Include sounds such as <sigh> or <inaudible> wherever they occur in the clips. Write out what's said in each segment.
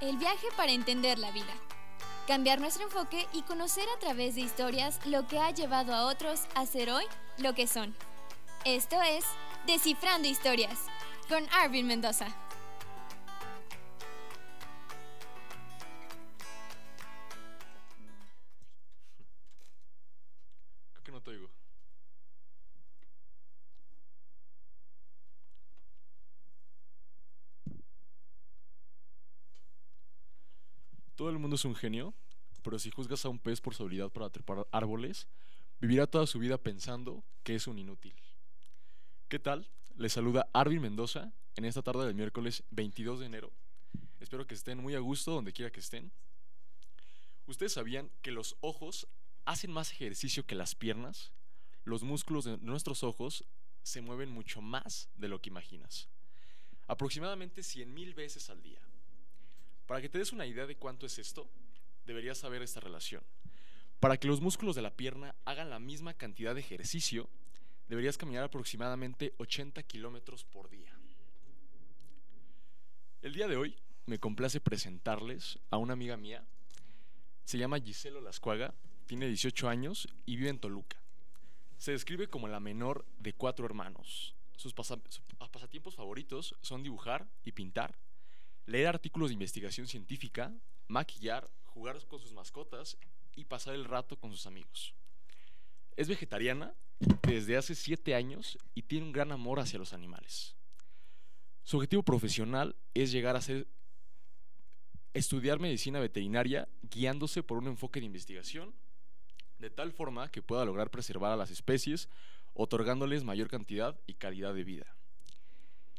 el viaje para entender la vida. Cambiar nuestro enfoque y conocer a través de historias lo que ha llevado a otros a ser hoy lo que son. Esto es Descifrando Historias con Arvin Mendoza. Es un genio, pero si juzgas a un pez por su habilidad para trepar árboles, vivirá toda su vida pensando que es un inútil. ¿Qué tal? Les saluda Arvin Mendoza en esta tarde del miércoles 22 de enero. Espero que estén muy a gusto donde quiera que estén. ¿Ustedes sabían que los ojos hacen más ejercicio que las piernas? Los músculos de nuestros ojos se mueven mucho más de lo que imaginas. Aproximadamente 100.000 veces al día. Para que te des una idea de cuánto es esto, deberías saber esta relación. Para que los músculos de la pierna hagan la misma cantidad de ejercicio, deberías caminar aproximadamente 80 kilómetros por día. El día de hoy me complace presentarles a una amiga mía. Se llama Giselo Lascuaga, tiene 18 años y vive en Toluca. Se describe como la menor de cuatro hermanos. Sus, sus pasatiempos favoritos son dibujar y pintar, leer artículos de investigación científica, maquillar, jugar con sus mascotas y pasar el rato con sus amigos. Es vegetariana desde hace 7 años y tiene un gran amor hacia los animales. Su objetivo profesional es llegar a ser estudiar medicina veterinaria guiándose por un enfoque de investigación de tal forma que pueda lograr preservar a las especies, otorgándoles mayor cantidad y calidad de vida.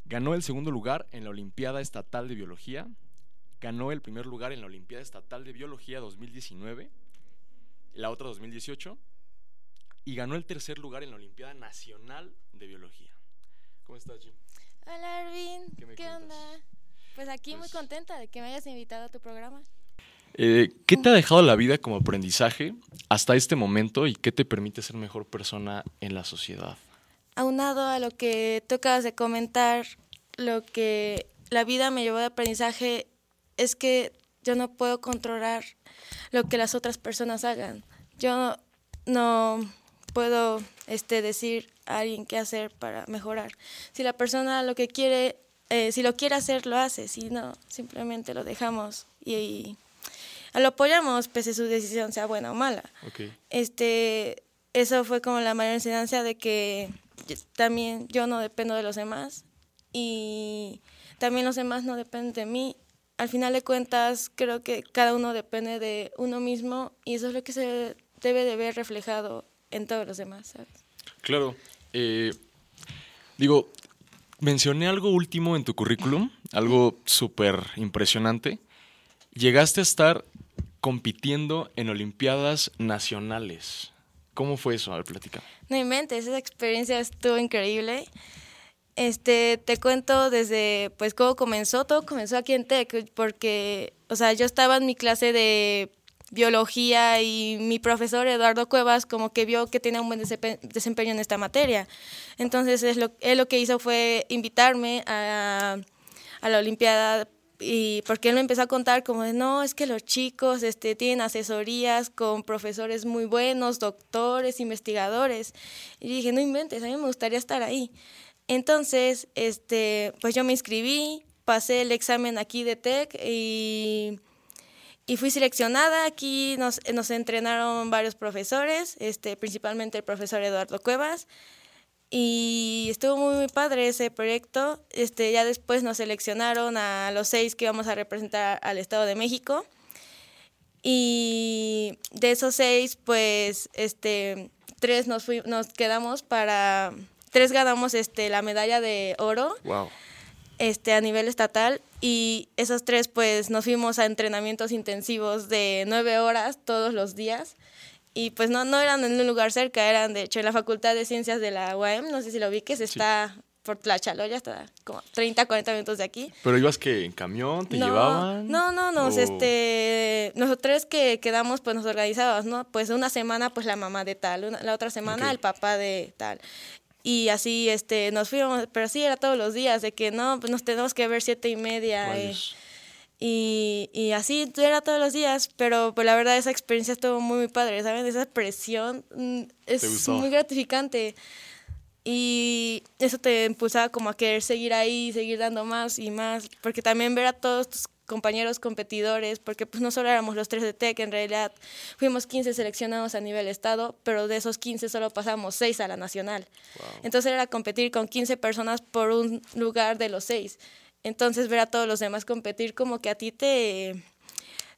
Ganó el segundo lugar en la Olimpiada Estatal de Biología, ganó el primer lugar en la Olimpiada Estatal de Biología 2019, la otra 2018, y ganó el tercer lugar en la Olimpiada Nacional de Biología. ¿Cómo estás, Jim? Hola Arvin, ¿Qué me onda? Pues aquí muy Pues- contenta de que me hayas invitado a tu programa. Eh, ¿Qué te ha dejado la vida como aprendizaje hasta este momento y qué te permite ser mejor persona en la sociedad? Aunado a lo que tú acabas de comentar, lo que la vida me llevó de aprendizaje es que yo no puedo controlar lo que las otras personas hagan. Yo no puedo este, decir a alguien qué hacer para mejorar. Si la persona lo que quiere, eh, si lo quiere hacer, lo hace. Si no, simplemente lo dejamos y, y lo apoyamos pese a su decisión sea buena o mala. Este eso fue como la mayor enseñanza de que también yo no dependo de los demás y también los demás no dependen de mí. Al final de cuentas, creo que cada uno depende de uno mismo y eso es lo que se debe de ver reflejado en todos los demás. Claro. eh, digo, mencioné algo último en tu currículum, algo súper impresionante. Llegaste a estar compitiendo en Olimpiadas Nacionales. ¿Cómo fue eso? A ver, platica. No inventes, esa experiencia estuvo increíble. Este, te cuento desde, pues, cómo comenzó. Todo comenzó aquí en TEC, porque, o sea, yo estaba en mi clase de biología y mi profesor Eduardo Cuevas como que vio que tenía un buen desempe- desempeño en esta materia. Entonces, él lo que hizo fue invitarme a, a la Olimpiada y porque él me empezó a contar como de, no, es que los chicos este, tienen asesorías con profesores muy buenos, doctores, investigadores. Y dije, no inventes, a mí me gustaría estar ahí. Entonces, este, pues yo me inscribí, pasé el examen aquí de TEC y, y fui seleccionada. Aquí nos, nos entrenaron varios profesores, este, principalmente el profesor Eduardo Cuevas. Y estuvo muy, muy padre ese proyecto. Este, ya después nos seleccionaron a los seis que íbamos a representar al Estado de México. Y de esos seis, pues, este, tres nos, fui- nos quedamos para... Tres ganamos este, la medalla de oro Wow. este, a nivel estatal y esos tres pues nos fuimos a entrenamientos intensivos de nueve horas todos los días y pues no, no eran en un lugar cerca, eran de hecho en la Facultad de Ciencias de la UAM, no sé si lo vi, que se está por Tlachaloya, está como 30, 40 minutos de aquí. ¿Pero ibas que en camión? ¿Te no, llevaban? No, no, nos, ¿O- este, nosotros que quedamos, pues nos organizábamos, ¿no? Pues una semana, pues la mamá de tal, una- la otra semana el papá de tal. Y así, este, nos fuimos, pero sí era todos los días, de que no, pues nos tenemos que ver siete y media. eh. Y, y así era todos los días, pero pues la verdad esa experiencia estuvo muy, muy padre, ¿saben? Esa presión mm, es muy gratificante y eso te impulsaba como a querer seguir ahí, seguir dando más y más, porque también ver a todos tus compañeros competidores, porque pues no solo éramos los tres de TEC, en realidad fuimos 15 seleccionados a nivel estado, pero de esos 15 solo pasamos 6 a la nacional. Entonces era competir con 15 personas por un lugar de los 6. Entonces ver a todos los demás competir como que a ti te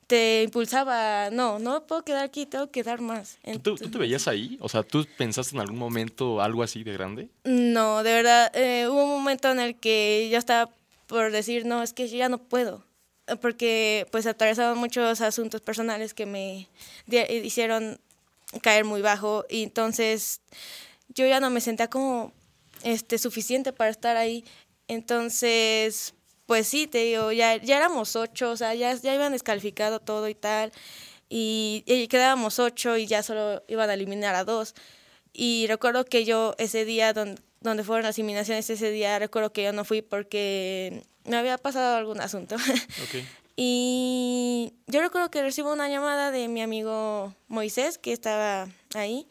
te impulsaba, no, no puedo quedar aquí, tengo que dar más. ¿Tú, te veías ahí? O sea, ¿tú pensaste en algún momento algo así de grande? No, de verdad, eh, hubo un momento en el que yo estaba por decir, no, es que yo ya no puedo, porque pues atravesaban muchos asuntos personales que me hicieron caer muy bajo y entonces yo ya no me sentía como este suficiente para estar ahí. Entonces, pues sí, te digo, ya, ya éramos ocho, o sea, ya, ya iban descalificado todo y tal, y, quedábamos ocho y ya solo iban a eliminar a dos. Y recuerdo que yo ese día, donde, donde fueron las eliminaciones, ese día recuerdo que yo no fui porque me había pasado algún asunto. <laughs> y yo recuerdo que recibo una llamada de mi amigo Moisés, que estaba ahí,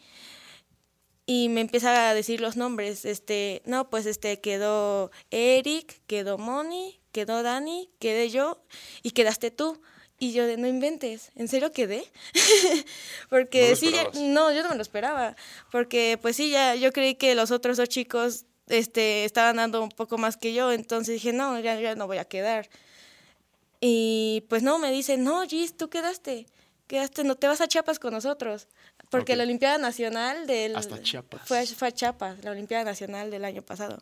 y me empieza a decir los nombres, este, no, pues este quedó Eric, quedó Moni, quedó Dani, quedé yo y quedaste tú. Y yo de no inventes, ¿en serio quedé? <laughs> porque sí, no, yo no me lo esperaba. Porque pues sí, ya yo creí que los otros dos chicos este, estaban dando un poco más que yo, entonces dije, no, ya, ya no voy a quedar. Y pues no, me dicen, no, Gis, tú quedaste, quedaste, no te vas a Chiapas con nosotros. Porque la Olimpiada Nacional del... Hasta Chiapas. Fue, fue a Chiapas, la Olimpiada Nacional del año pasado.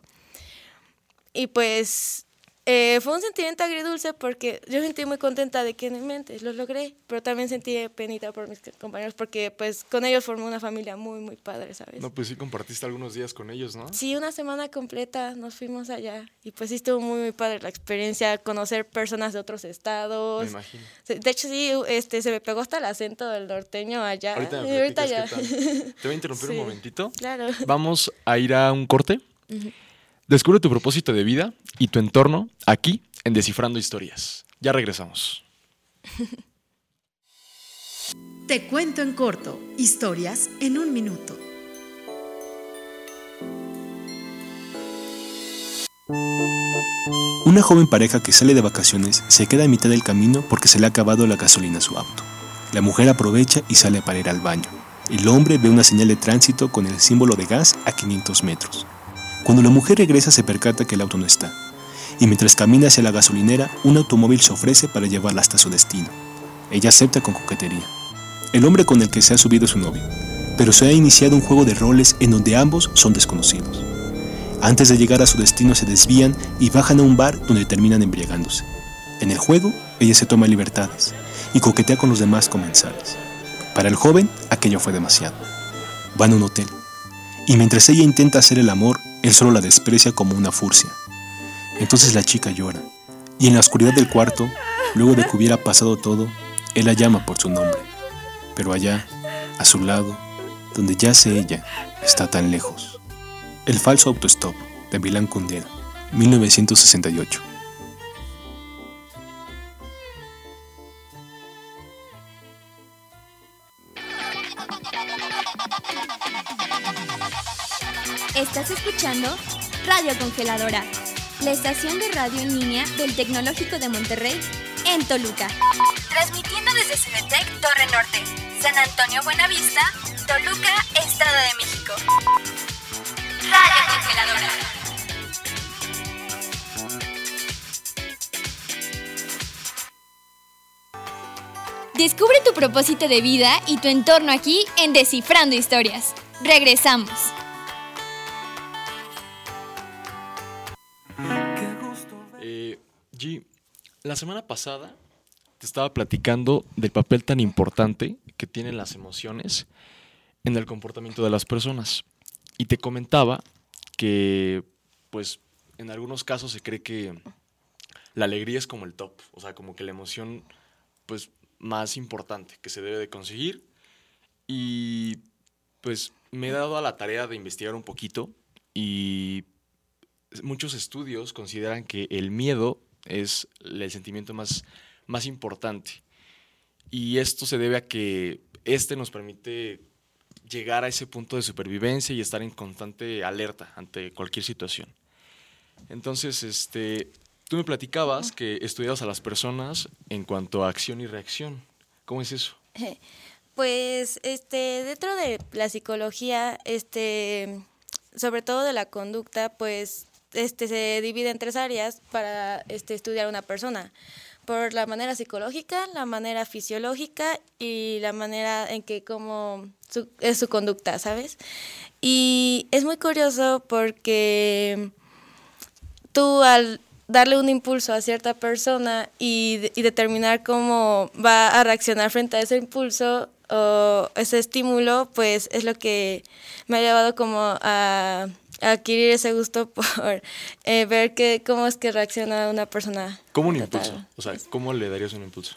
Y pues eh, fue un sentimiento agridulce porque yo sentí muy contenta de que en mi mente lo logré, pero también sentí penita por mis compañeros porque pues con ellos formé una familia muy, muy padre, ¿sabes? No, pues sí compartiste algunos días con ellos, ¿no? Sí, una semana completa nos fuimos allá y pues sí estuvo muy, muy padre la experiencia, conocer personas de otros estados. Me imagino. De hecho sí, este, se me pegó hasta el acento del norteño allá. Ahorita, ahorita ya. Te voy a interrumpir un <laughs> momentito. Claro. Vamos a ir a un corte. Descubre tu propósito de vida y tu entorno aquí en Descifrando Historias. Ya regresamos. Te cuento en corto, historias en un minuto. Una joven pareja que sale de vacaciones se queda a mitad del camino porque se le ha acabado la gasolina a su auto. La mujer aprovecha y sale para ir al baño. El hombre ve una señal de tránsito con el símbolo de gas a 500 metros. Cuando la mujer regresa se percata que el auto no está, y mientras camina hacia la gasolinera, un automóvil se ofrece para llevarla hasta su destino. Ella acepta con coquetería. El hombre con el que se ha subido es su novio, pero se ha iniciado un juego de roles en donde ambos son desconocidos. Antes de llegar a su destino se desvían y bajan a un bar donde terminan embriagándose. En el juego, ella se toma libertades y coquetea con los demás comensales. Para el joven, aquello fue demasiado. Van a un hotel, y mientras ella intenta hacer el amor, él solo la desprecia como una furcia. Entonces la chica llora, y en la oscuridad del cuarto, luego de que hubiera pasado todo, él la llama por su nombre. Pero allá, a su lado, donde yace ella, está tan lejos. El falso autostop de Milán Kundera, 1968. Radio Congeladora, la estación de radio en línea del Tecnológico de Monterrey en Toluca. Transmitiendo desde Cinetec Torre Norte, San Antonio Buenavista, Toluca, Estado de México. Radio Congeladora. Descubre tu propósito de vida y tu entorno aquí en Descifrando Historias. Regresamos. La semana pasada te estaba platicando del papel tan importante que tienen las emociones en el comportamiento de las personas. Y te comentaba que, pues, en algunos casos se cree que la alegría es como el top, o sea, como que la emoción, pues, más importante que se debe de conseguir. Y, pues, me he dado a la tarea de investigar un poquito y muchos estudios consideran que el miedo es el sentimiento más más importante. Y esto se debe a que este nos permite llegar a ese punto de supervivencia y estar en constante alerta ante cualquier situación. Entonces, este, tú me platicabas que estudiabas a las personas en cuanto a acción y reacción. ¿Cómo es eso? <laughs> Pues este dentro de la psicología, este sobre todo de la conducta, pues este se divide en tres áreas para este estudiar una persona. Por la manera psicológica, la manera fisiológica y la manera en que como es su conducta, ¿sabes? Y es muy curioso porque tú al darle un impulso a cierta persona y, y, determinar cómo va a reaccionar frente a ese impulso o ese estímulo, pues es lo que me ha llevado como a, adquirir ese gusto <laughs> por eh, ver que, cómo es que reacciona una persona. ¿Cómo un impulso? O sea, ¿cómo le darías un impulso?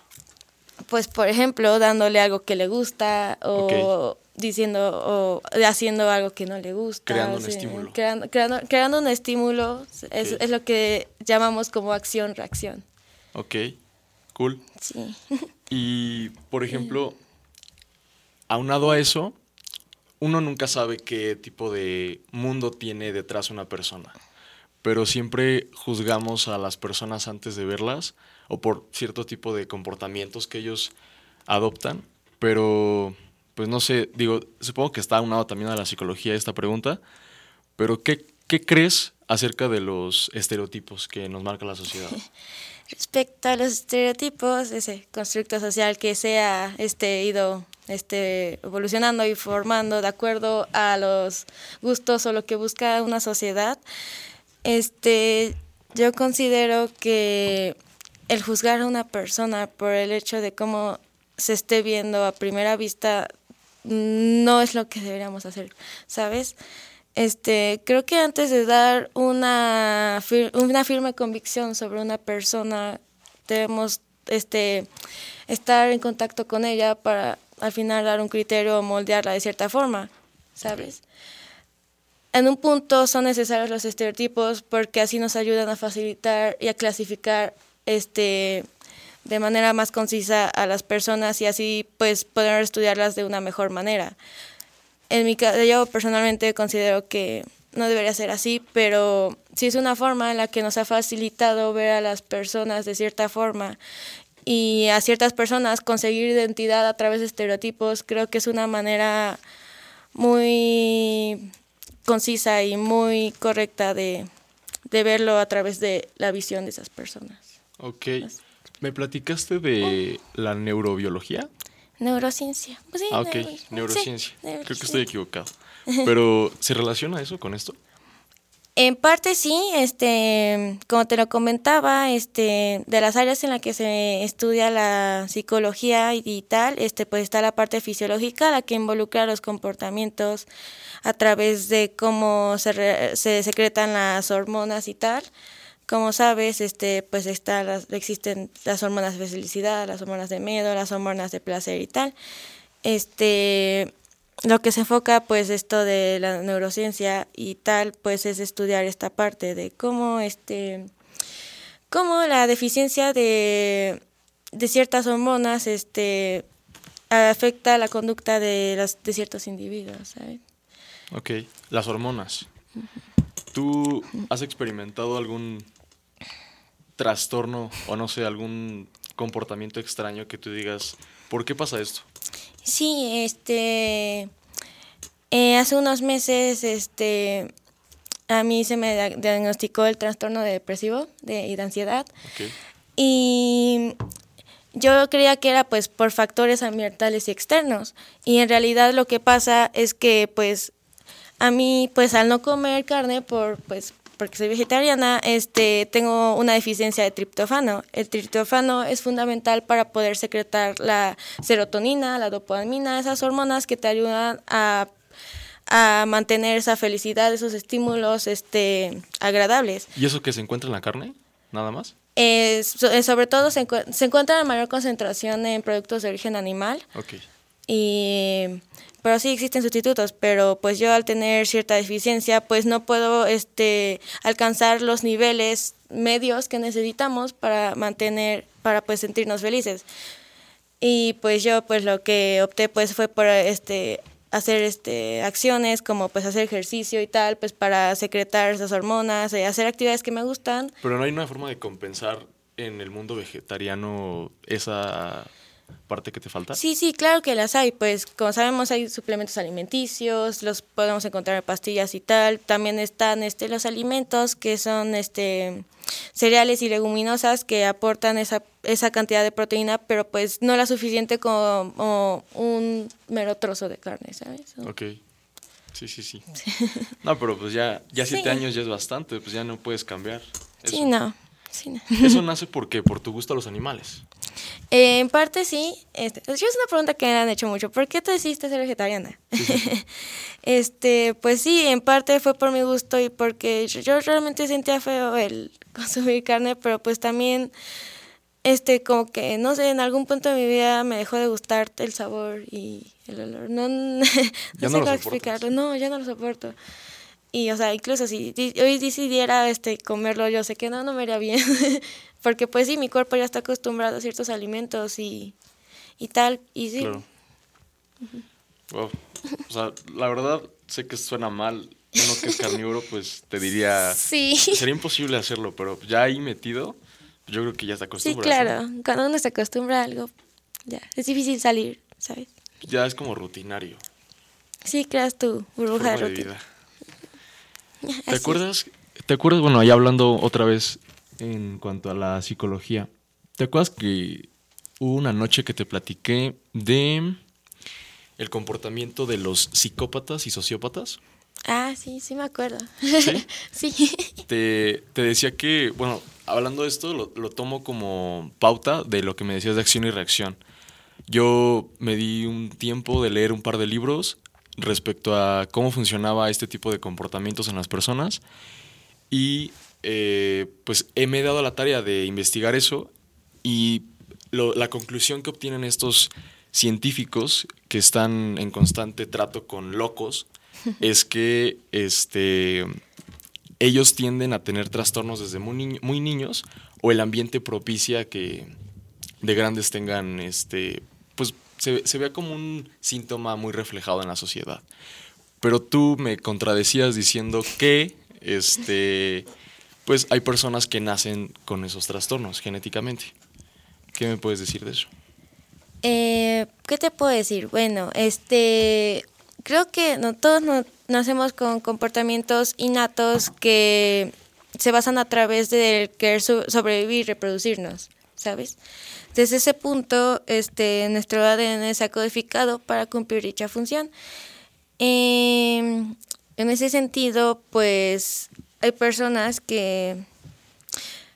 Pues, por ejemplo, dándole algo que le gusta o diciendo o haciendo algo que no le gusta. Creando un estímulo. Creando, creando, un estímulo es, es, lo que llamamos como acción-reacción. Ok, cool. Sí. <laughs> Y, por ejemplo, aunado a eso, uno nunca sabe qué tipo de mundo tiene detrás una persona, pero siempre juzgamos a las personas antes de verlas o por cierto tipo de comportamientos que ellos adoptan, pero pues no sé, digo, supongo que está aunado también a la psicología esta pregunta, pero ¿qué, qué crees acerca de los estereotipos que nos marca la sociedad? <laughs> Respecto a los estereotipos, ese constructo social que se ha este, ido este, evolucionando y formando de acuerdo a los gustos o lo que busca una sociedad, este, yo considero que el juzgar a una persona por el hecho de cómo se esté viendo a primera vista no es lo que deberíamos hacer, ¿sabes? Este, creo que antes de dar una, una firme convicción sobre una persona, debemos este, estar en contacto con ella para al final dar un criterio o moldearla de cierta forma, ¿sabes? En un punto son necesarios los estereotipos porque así nos ayudan a facilitar y a clasificar este, de manera más concisa a las personas y así pues poder estudiarlas de una mejor manera. En mi caso, yo personalmente considero que no debería ser así, pero sí es una forma en la que nos ha facilitado ver a las personas de cierta forma y a ciertas personas conseguir identidad a través de estereotipos, creo que es una manera muy concisa y muy correcta de, de verlo a través de la visión de esas personas. Ok. ¿Me platicaste de la neurobiología? Neurociencia. Pues ah, ok, neurociencia. Creo que estoy equivocado. Pero, ¿se relaciona eso con esto? En parte sí, este, como te lo comentaba, este, de las áreas en las que se estudia la psicología y tal, este, pues está la parte fisiológica, la que involucra los comportamientos a través de cómo se, se secretan las hormonas y tal. Como sabes, este, pues está existen las hormonas de felicidad, las hormonas de miedo, las hormonas de placer y tal. Este, lo que se enfoca, pues, esto de la neurociencia y tal, pues, es estudiar esta parte de cómo, este, cómo la deficiencia de, de ciertas hormonas, este, afecta la conducta de, las, de ciertos individuos, ¿sabes? Ok, las hormonas. ¿Tú has experimentado algún trastorno o no sé, algún comportamiento extraño que tú digas, ¿por qué pasa esto? Sí, este, eh, hace unos meses, este, a mí se me diagnosticó el trastorno depresivo de, y de ansiedad. Y yo creía que era pues por factores ambientales y externos. Y en realidad lo que pasa es que pues a mí pues al no comer carne por pues porque soy vegetariana, este, tengo una deficiencia de triptófano. El triptófano es fundamental para poder secretar la serotonina, la dopamina, esas hormonas que te ayudan a, a mantener esa felicidad, esos estímulos este, agradables. ¿Y eso que se encuentra en la carne? ¿Nada más? Eh, sobre todo se, se, encuentra en mayor concentración en productos de origen animal. Okay. Y pero sí existen sustitutos, pero pues yo al tener cierta deficiencia, pues no puedo este alcanzar los niveles medios que necesitamos para mantener para pues sentirnos felices. Y pues yo pues lo que opté pues fue por este hacer este acciones como pues hacer ejercicio y tal, pues para secretar esas hormonas, y hacer actividades que me gustan. Pero no hay una forma de compensar en el mundo vegetariano esa parte que te falta? Sí, sí, claro que las hay. Pues como sabemos hay suplementos alimenticios, los podemos encontrar en pastillas y tal. También están este, los alimentos que son este, cereales y leguminosas que aportan esa, esa cantidad de proteína, pero pues no la suficiente como, un mero trozo de carne, ¿sabes? Ok. Sí, sí, sí. <laughs> No, pero pues ya, ya siete años ya es bastante, pues ya no puedes cambiar. Sí, no. ¿Eso <laughs> nace por qué? ¿Por tu gusto a los animales? En parte sí. Este, es una pregunta que me han hecho mucho. ¿Por qué te decidiste ser vegetariana? <laughs> este, pues sí, en parte fue por mi gusto y porque yo, realmente sentía feo el <laughs> consumir carne, pero pues también, este, como que, no sé, en algún punto de mi vida me dejó de gustar el sabor y el olor. No, <laughs> no, sé cómo explicarlo. No, ya no lo soporto. Y, o sea, incluso si hoy decidiera este, comerlo, yo sé que no, no me haría bien. <laughs> Porque, pues sí, mi cuerpo ya está acostumbrado a ciertos alimentos y, y tal. Y sí. O sea, la verdad, sé que suena mal. Uno que es carnívoro, pues te diría. <laughs> Sí. Sería imposible hacerlo, pero ya ahí metido, yo creo que ya está acostumbrado. Sí, claro. Cuando uno se acostumbra a algo, ya. Es difícil salir, ¿sabes? Ya es como rutinario. Sí, creas tu burbuja de, vida. <laughs> ¿Te acuerdas? ¿Te acuerdas? Bueno, ahí hablando otra vez en cuanto a la psicología. ¿Te acuerdas que hubo una noche que te platiqué de el comportamiento de los psicópatas y sociópatas? Ah, sí, sí me acuerdo. Sí. <laughs> sí. Te, decía que, bueno, hablando de esto, lo, lo, tomo como pauta de lo que me decías de acción y reacción. Yo me di un tiempo de leer un par de libros respecto a cómo funcionaba este tipo de comportamientos en las personas. Y eh, pues me he dado la tarea de investigar eso y la conclusión que obtienen estos científicos que están en constante trato con locos <laughs> es que este, ellos tienden a tener trastornos desde muy, muy niños o el ambiente propicia que de grandes tengan este, se, se vea como un síntoma muy reflejado en la sociedad. Pero tú me contradecías diciendo que este, pues hay personas que nacen con esos trastornos genéticamente. ¿Qué me puedes decir de eso? Eh, ¿Qué te puedo decir? Bueno, este, creo que no todos nacemos con comportamientos innatos que se basan a través de querer sobrevivir y reproducirnos, ¿sabes? Desde ese punto, este, nuestro ADN se ha codificado para cumplir dicha función. Em, en ese sentido, pues hay personas que,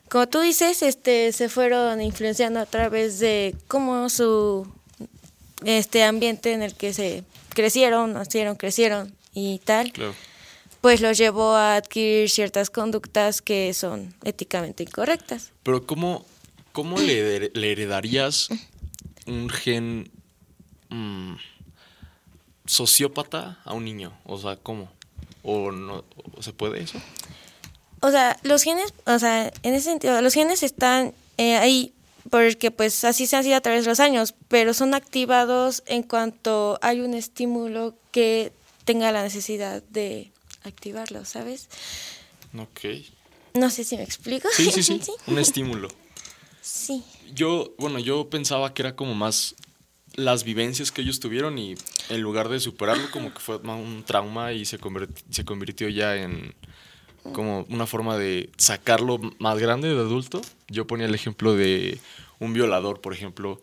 como tú dices, este, se fueron influenciando a través de cómo su este ambiente en el que se crecieron, nacieron, crecieron y tal, pues los llevó a adquirir ciertas conductas que son éticamente incorrectas. Pero ¿cómo, ¿Cómo le, heredarías un gen mm, sociópata a un niño? O sea, ¿cómo? ¿O no se puede eso? O sea, los genes, o sea, en ese sentido, los genes están eh, ahí porque pues así se han sido a través de los años, pero son activados en cuanto hay un estímulo que tenga la necesidad de activarlo, ¿sabes? Ok. No sé si me explico. sí, sí. ¿Sí? <laughs> un estímulo. Sí. Yo, bueno, yo pensaba que era como más las vivencias que ellos tuvieron y en lugar de superarlo como que fue un trauma y se, se convirtió ya en como una forma de sacarlo más grande de adulto. Yo ponía el ejemplo de un violador, por ejemplo.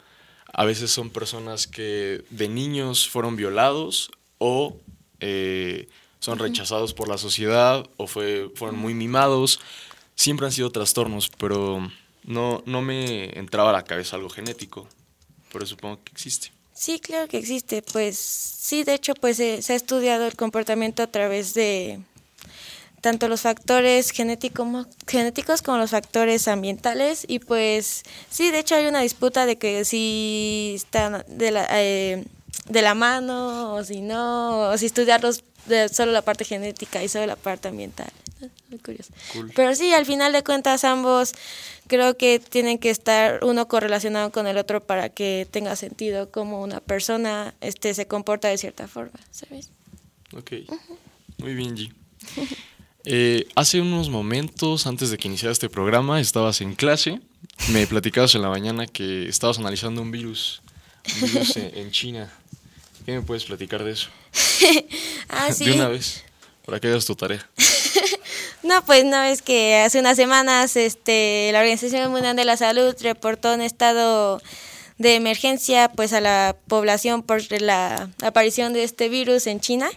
A veces son personas que de niños fueron violados o eh, son rechazados por la sociedad o fue, fueron muy mimados. Siempre han sido trastornos, pero no, no me entraba a la cabeza algo genético, pero supongo que existe. Sí, claro que existe. Pues sí, de hecho, pues se ha estudiado el comportamiento a través de tanto los factores genéticos, genéticos como los factores ambientales y pues sí, de hecho hay una disputa de que si están de la, eh, de la mano o si no, o si estudiarlos de solo la parte genética y solo la parte ambiental. Muy curioso. Cool. Pero sí, al final de cuentas ambos creo que tienen que estar uno correlacionado con el otro para que tenga sentido cómo una persona este, se comporta de cierta forma, ¿sabes? Ok. Muy bien, G. Eh, hace unos momentos, antes de que iniciara este programa, estabas en clase. Me platicabas en la mañana que estabas analizando un virus, un virus en, <laughs> en China. ¿Qué me puedes platicar de eso? <laughs> Ah, <laughs> sí. De una vez, para que hagas tu tarea. <laughs> No, pues no es que hace unas semanas este, la Organización Mundial de la Salud reportó un estado de emergencia pues a la población por la aparición de este virus en China.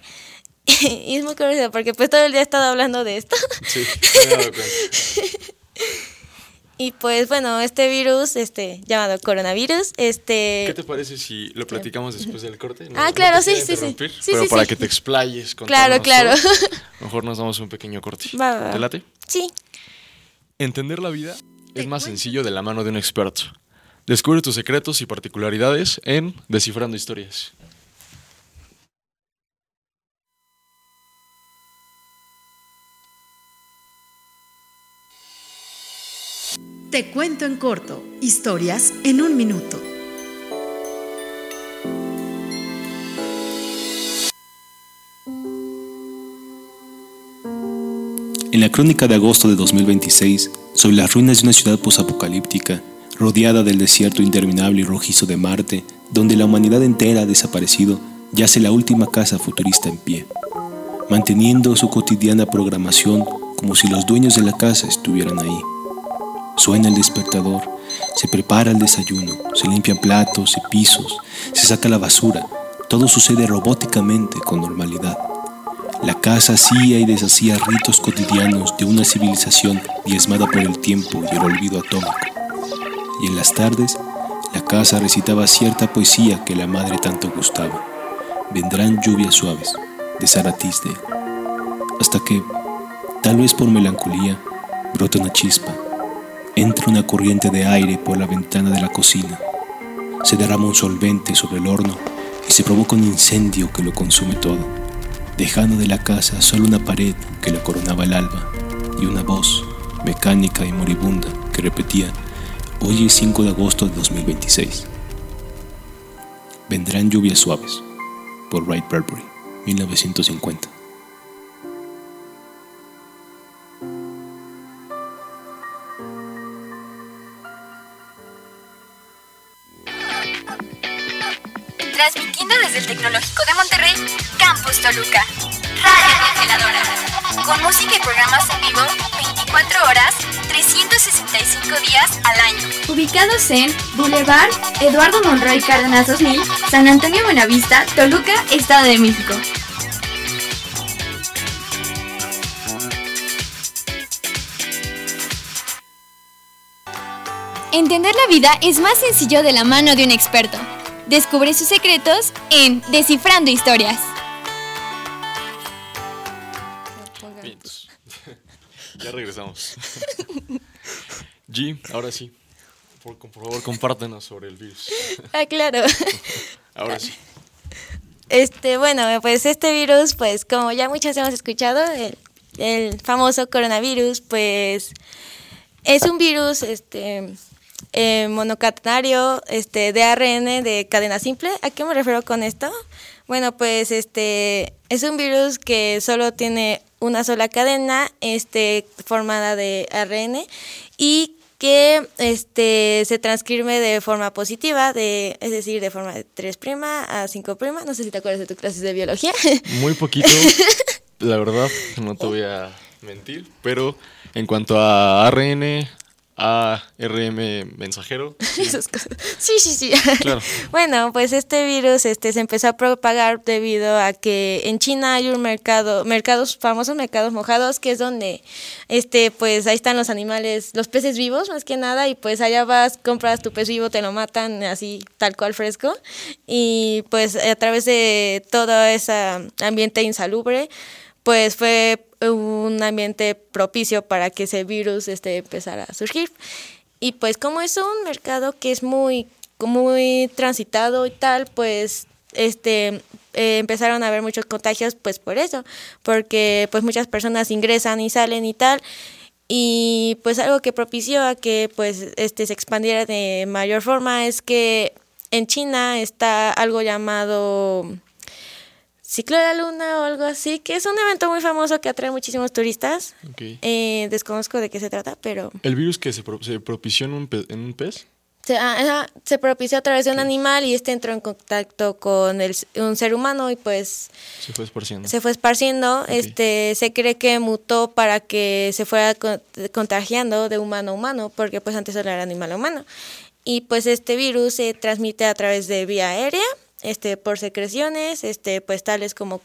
Y es muy curioso porque pues todo el día he estado hablando de esto. Sí, me he dado cuenta. Y pues bueno, este virus, este llamado coronavirus, este ¿Qué te parece si lo platicamos después del corte? No- Ah, claro, sí, sí, sí. Pero sí, para sí. que te explayes. Claro, contándonos claro. todo, <laughs> mejor nos damos un pequeño corte. Va, va, va. ¿Te late? Sí. Entender la vida es más sencillo de la mano de un experto. Descubre tus secretos y particularidades en Descifrando Historias. Te cuento en corto, historias en un minuto. En la crónica de agosto de 2026, sobre las ruinas de una ciudad posapocalíptica, rodeada del desierto interminable y rojizo de Marte, donde la humanidad entera ha desaparecido, yace la última casa futurista en pie, manteniendo su cotidiana programación como si los dueños de la casa estuvieran ahí. Suena el despertador, se prepara el desayuno, se limpian platos y pisos, se saca la basura, todo sucede robóticamente con normalidad. La casa hacía y deshacía ritos cotidianos de una civilización diezmada por el tiempo y el olvido atómico. Y en las tardes, la casa recitaba cierta poesía que la madre tanto gustaba. Vendrán lluvias suaves, de Sara. Hasta que, tal vez por melancolía, brota una chispa. Entra una corriente de aire por la ventana de la cocina. Se derrama un solvente sobre el horno y se provoca un incendio que lo consume todo dejando de la casa solo una pared que la coronaba el alba y una voz mecánica y moribunda que repetía, hoy es 5 de agosto de 2026. Vendrán lluvias suaves, por Wright Bradbury, 1950. Toluca. Radio Congeladora. Con música y programas en vivo 24 horas, 365 días al año. Ubicados en Boulevard Eduardo Monroy Cárdenas 2000, San Antonio Buenavista, Toluca, Estado de México. Entender la vida es más sencillo de la mano de un experto. Descubre sus secretos en Descifrando Historias. Regresamos. <laughs> G, ahora sí. Por, por favor, compártenos sobre el virus. Ah, claro. <laughs> Ahora sí. Este, bueno, pues este virus, pues como ya muchos hemos escuchado, el, el famoso coronavirus, pues es un virus este, eh, monocatenario este, de ARN de cadena simple. ¿A qué me refiero con esto? Bueno, pues este es un virus que solo tiene una sola cadena este, formada de ARN y que este, se transcribe de forma positiva, de, es decir, de forma de 3' a 5'. No sé si te acuerdas de tu clases de biología. <laughs> Muy poquito, la verdad, no te voy a mentir, pero en cuanto a ARN, ARM mensajero, sí, <laughs> Esas cosas. Sí, sí, sí. Claro. <laughs> Bueno, pues este virus este, se empezó a propagar debido a que en China hay un mercado, mercados, famosos mercados mojados, que es donde, este, pues ahí están los animales, los peces vivos más que nada, y pues allá vas, compras tu pez vivo, te lo matan así, tal cual fresco, y pues a través de todo ese ambiente insalubre, pues fue un ambiente propicio para que ese virus este, empezara a surgir. Y pues como es un mercado que es muy, muy transitado y tal, pues este eh, empezaron a haber muchos contagios pues por eso, porque pues muchas personas ingresan y salen y tal y pues algo que propició a que pues este se expandiera de mayor forma es que en China está algo llamado Ciclo de la Luna o algo así, que es un evento muy famoso que atrae muchísimos turistas. Ok. Eh, desconozco de qué se trata, pero ¿El virus que se, pro- se propició en un, pe- en un pez? se, ajá, se propició a través de un animal y este entró en contacto con el, un ser humano y pues Se fue esparciendo. se fue esparciendo. Este, se cree que mutó para que se fuera con- contagiando de humano a humano, porque pues antes era animal a humano. Y pues este virus se transmite a través de vía aérea, este, por secreciones, este, pues tales como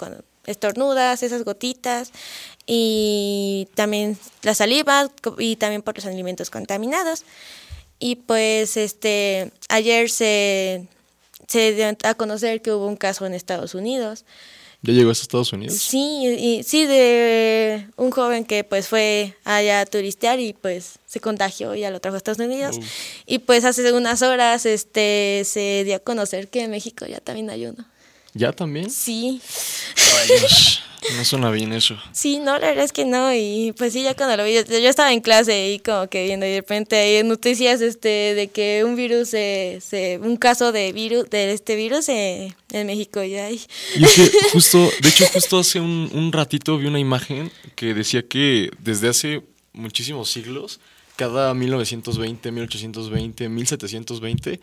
estornudas, esas gotitas, y también la saliva y también por los alimentos contaminados. Y pues este ayer se, se dio a conocer que hubo un caso en Estados Unidos. ¿Ya llegó a Estados Unidos? Sí, y, sí, de un joven que pues fue allá a turistear y pues se contagió y ya lo trajo a Estados Unidos. Y pues hace unas horas este se dio a conocer que en México ya también hay uno. ¿Ya también? Sí, Rayos. No suena bien eso. sí, no, la verdad es que no. Y pues sí, ya cuando lo vi, yo, yo estaba en clase y como que viendo y de repente hay noticias este de que un virus, se, se, un caso de virus, de este virus eh, en México ya. Y, Y es que <laughs> justo, de hecho, justo hace un, un ratito vi una imagen que decía que desde hace muchísimos siglos, cada 1920, 1820, 1720,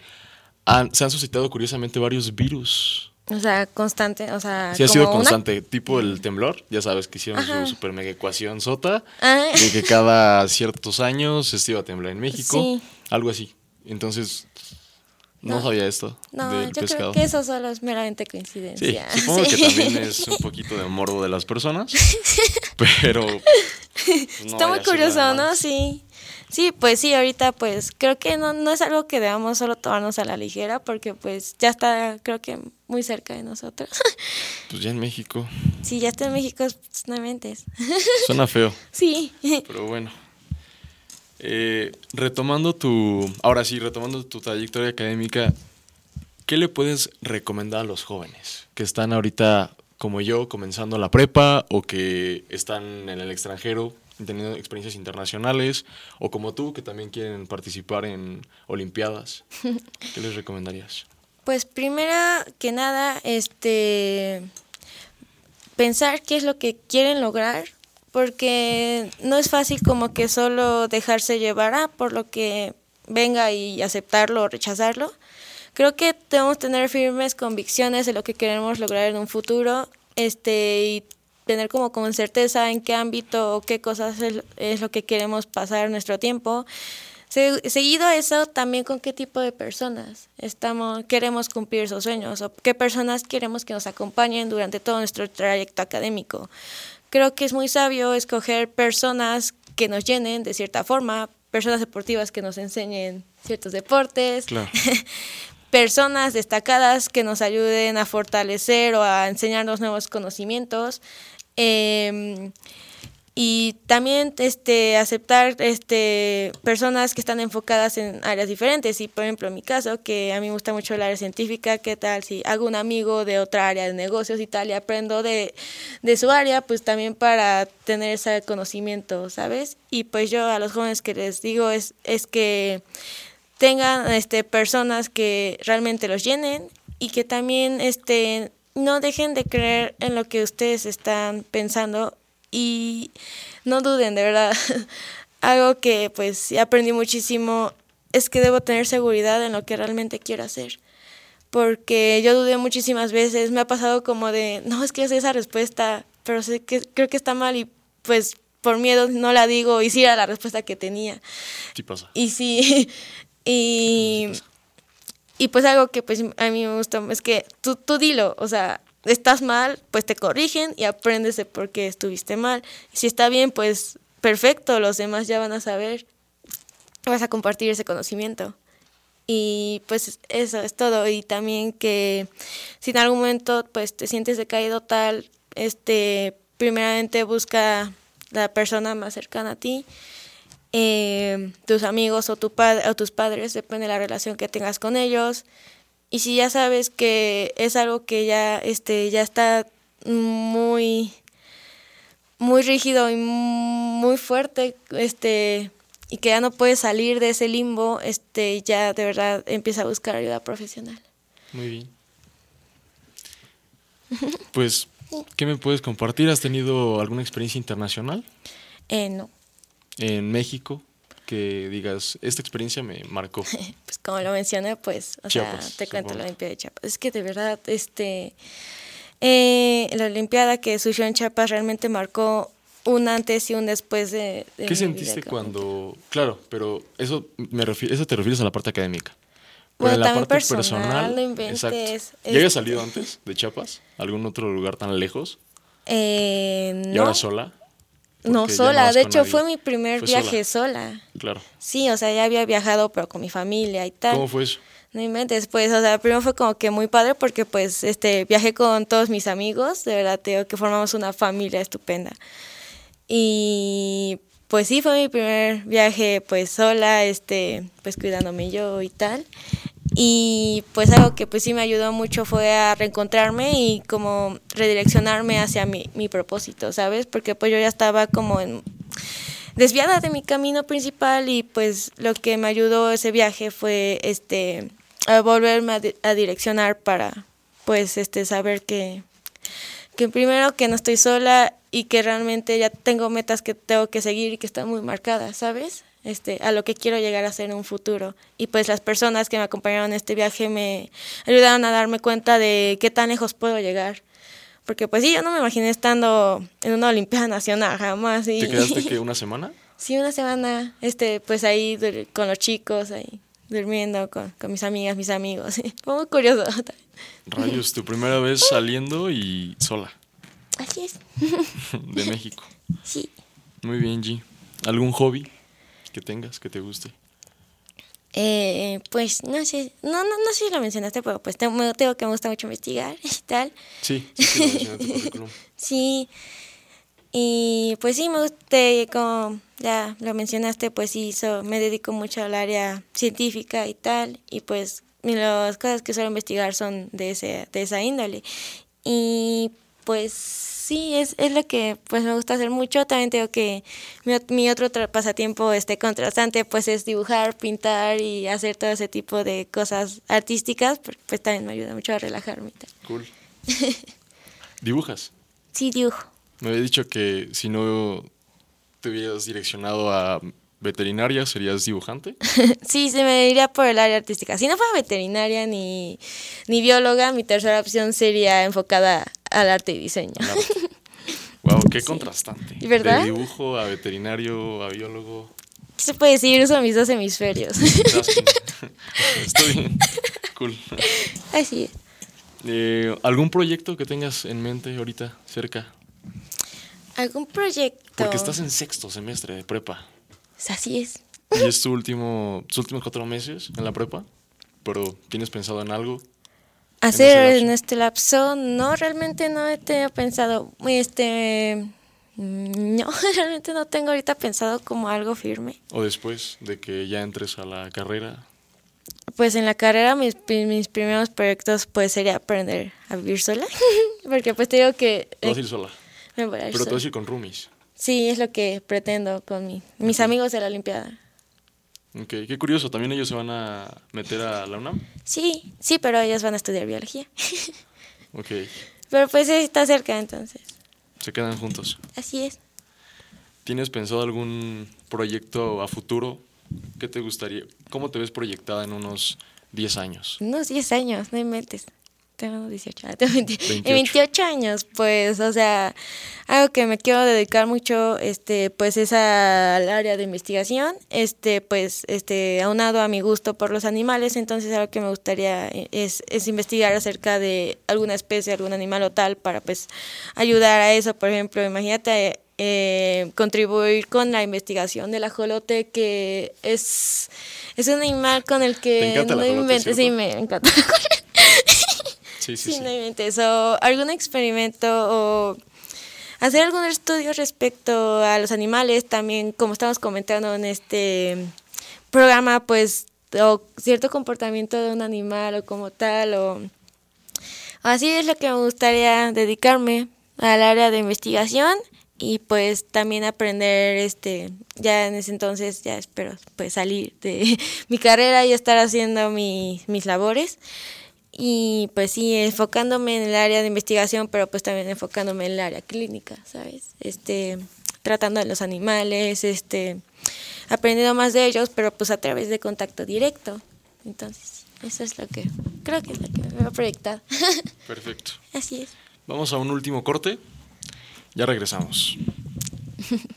han- se han suscitado curiosamente varios virus. O sea, constante, o sea, Sí ha sido como una- constante, tipo el temblor, ya sabes que hicieron Ajá. su super mega ecuación sota, Ah. de que cada ciertos años se iba a temblar en México, Sí. algo así. Entonces, no, No. sabía esto No, del yo pescado. creo que eso solo es meramente Sí, coincidencia. supongo Sí. que también es un poquito de morbo de las personas, pero pues, no Está muy curioso, ¿no? Sí. Sí, pues sí, ahorita pues creo que no, no es algo que debamos solo tomarnos a la ligera porque pues ya está creo que muy cerca de nosotros. <laughs> Pues ya en México sí, ya está en México, pues, no inventes. <laughs> suena feo, Sí. pero bueno. Eh, retomando tu, ahora sí, retomando tu trayectoria académica, ¿qué le puedes recomendar a los jóvenes que están ahorita como yo comenzando la prepa o que están en el extranjero teniendo experiencias internacionales o como tú que también quieren participar en olimpiadas? <laughs> ¿Qué les recomendarías? Pues primero que nada, este pensar qué es lo que quieren lograr, porque no es fácil como que solo dejarse llevar ah, por lo que venga y aceptarlo o rechazarlo. Creo que debemos tener firmes convicciones de lo que queremos lograr en un futuro, este y tener como con certeza en qué ámbito o qué cosas es, lo que queremos pasar nuestro tiempo. Se- seguido a eso, también con qué tipo de personas estamos, queremos cumplir esos sueños o qué personas queremos que nos acompañen durante todo nuestro trayecto académico. Creo que es muy sabio escoger personas que nos llenen de cierta forma, personas deportivas que nos enseñen ciertos deportes, Claro. <laughs> personas destacadas que nos ayuden a fortalecer o a enseñarnos nuevos conocimientos. Em, y también este aceptar este personas que están enfocadas en áreas diferentes. Y por ejemplo en mi caso que a mí me gusta mucho el área científica qué tal si hago un amigo de otra área de negocios y tal y aprendo de, de su área pues también para tener ese conocimiento sabes y pues yo a los jóvenes que les digo es es que tengan este personas que realmente los llenen y que también este no dejen de creer en lo que ustedes están pensando y no duden de verdad. <laughs> Algo que pues aprendí muchísimo es que debo tener seguridad en lo que realmente quiero hacer porque yo dudé muchísimas veces. Me ha pasado como de no es que esa respuesta pero sé que creo que está mal y pues por miedo no la digo y sí era la respuesta que tenía. Sí pasa. y sí, <laughs> y, y pues algo que pues a mí me gusta es que tú, tú dilo, o sea, estás mal, pues te corrigen y aprendes de por qué estuviste mal. Si está bien, pues perfecto, los demás ya van a saber, vas a compartir ese conocimiento. Y pues eso es todo. Y también que si en algún momento pues te sientes decaído tal, este, primeramente busca la persona más cercana a ti eh, tus amigos o, tu pad- o tus padres, depende de la relación que tengas con ellos. y si ya sabes que es algo que ya, este, ya está muy, muy rígido y muy fuerte, este, y que ya no puedes salir de ese limbo, este, ya de verdad empieza a buscar ayuda profesional. Muy bien. Pues, ¿qué me puedes compartir? ¿Has tenido alguna experiencia internacional? Eh, no. En México, que digas, esta experiencia me marcó. <laughs> pues como lo mencioné, pues, o Chiapas, sea, te cuento supongo. la Olimpiada de Chiapas. Es que de verdad, este, eh, la Olimpiada que surgió en Chiapas realmente marcó un antes y un después de... de ¿Qué sentiste cuando.? Claro, pero eso, me refi- eso te refieres a la parte académica. Pero Bueno, en la también parte personal, personal. inventes. ¿Ya este- habías salido antes de Chiapas? ¿Algún otro lugar tan lejos? Eh, ¿Y no, ahora sola? No sola, de hecho nadie. fue mi primer Fue viaje sola. Claro. Sí, o sea, ya había viajado, pero con mi familia y tal. ¿Cómo fue eso? No inventes, pues, o sea, primero fue como que muy padre porque pues este viajé con todos mis amigos, de verdad te digo que formamos una familia estupenda. Y pues sí, fue mi primer viaje pues sola, este, pues cuidándome yo y tal. Y pues algo que pues sí me ayudó mucho fue a reencontrarme y como redireccionarme hacia mi, mi propósito, ¿sabes? Porque pues yo ya estaba como en, desviada de mi camino principal y pues lo que me ayudó ese viaje fue este a volverme a, a direccionar para pues este saber que que primero que no estoy sola y que realmente ya tengo metas que tengo que seguir y que están muy marcadas, ¿sabes? Este, a lo que quiero llegar a ser en un futuro. Y pues las personas que me acompañaron en este viaje me ayudaron a darme cuenta de qué tan lejos puedo llegar. Porque pues sí, yo no me imaginé estando en una Olimpiada Nacional jamás. Y... ¿Te quedaste que una semana? <laughs> Sí, una semana, este, pues ahí con los chicos, ahí durmiendo con, con mis amigas, mis amigos. Fue muy curioso. <laughs> Rayos, tu primera vez saliendo y sola Así es. <laughs> de México. Sí. Muy bien, G. ¿Algún hobby que tengas que te guste? Eh, pues no sé, no, no, no sé si lo mencionaste, pero pues tengo, tengo que me gusta mucho investigar <laughs> y tal. Sí, sí, sí, lo. <laughs> Y pues sí, me gusta, como ya lo mencionaste, pues sí, so- me dedico mucho al área científica y tal. Y pues las cosas que suelo investigar son de, ese, de esa índole. Y pues sí, es, es lo que pues me gusta hacer mucho. También tengo que mi, ot- mi otro pasatiempo este contrastante pues es dibujar, pintar y hacer todo ese tipo de cosas artísticas, porque pues también me ayuda mucho a relajarme. Cool. <laughs> ¿Dibujas? Sí, dibujo. Me había dicho que si no te hubieras direccionado a veterinaria, serías dibujante. <laughs> Sí, se me iría por el área artística. Si no fuera veterinaria ni, ni bióloga, mi tercera opción sería enfocada al arte y diseño. Wow, qué <laughs> contrastante. ¿Verdad? De dibujo a veterinario a biólogo. ¿Qué se puede decir? Uso mis dos hemisferios. <laughs> Estoy bien. Cool. Así es. Eh, ¿Algún proyecto que tengas en mente ahorita, cerca? ¿Algún proyecto? Porque estás en sexto semestre de prepa. Así es. Y es tu último, tus últimos cuatro meses en la prepa. Pero ¿tienes pensado en algo? Hacer en este lapso, no, realmente no he tenido pensado, este, mm, no, <laughs> realmente no tengo ahorita pensado como algo firme. ¿O después de que ya entres a la carrera? Pues en la carrera mis, mis primeros proyectos pues sería aprender a vivir sola, <laughs> porque pues te digo que Te vas a eh, ir sola. me voy a ir Pero te sola. vas a ir con roomies. Sí, es lo que pretendo con mi- mis amigos de la Olimpiada. Ok, qué curioso. ¿También ellos se van a meter a la UNAM? Sí, sí, pero ellos van a estudiar biología. <laughs> Ok, pero pues está cerca, entonces. se quedan juntos. Así es. ¿Tienes pensado algún proyecto a futuro? ¿Qué te gustaría? ¿Cómo te ves proyectada en unos 10 años? Unos 10 años, no inventes. Tengo 18, ah, <laughs> tengo 20 28. en 28 años, pues, o sea, algo que me quiero dedicar mucho, este, pues, es al área de investigación, este, pues, este, aunado a mi gusto por los animales, entonces algo que me gustaría eh, es, es investigar acerca de alguna especie, algún animal o tal, para, pues, ayudar a eso, por ejemplo, imagínate eh, contribuir con la investigación del ajolote, que es, es un animal con el que no inventes, sí, me encanta. Sí, sí, Sí, algún experimento o hacer algún estudio respecto a los animales. También, como estamos comentando en este programa, pues o cierto comportamiento de un animal o como tal o así es lo que me gustaría dedicarme al área de investigación y pues también aprender este ya en ese entonces ya espero pues salir de <laughs> mi carrera y estar haciendo mis labores y pues sí enfocándome en el área de investigación pero pues también enfocándome en el área clínica sabes este tratando de los animales este aprendiendo más de ellos pero pues a través de contacto directo. Entonces eso es lo que creo que es lo que me va a proyectar <laughs> perfecto. Así es. Vamos a un último corte. Ya regresamos. <laughs>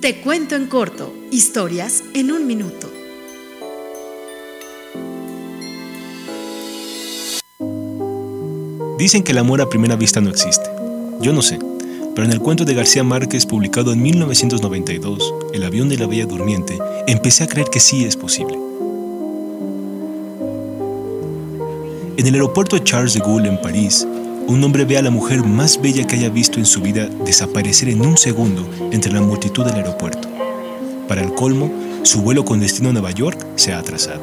Te cuento en corto, historias en un minuto. Dicen que el amor a primera vista no existe. Yo no sé, pero en el cuento de García Márquez publicado en 1992, El avión de la Bella Durmiente, empecé a creer que sí es posible. En el aeropuerto Charles de Gaulle en París, un hombre ve a la mujer más bella que haya visto en su vida desaparecer en un segundo entre la multitud del aeropuerto. Para el colmo, su vuelo con destino a Nueva York se ha atrasado.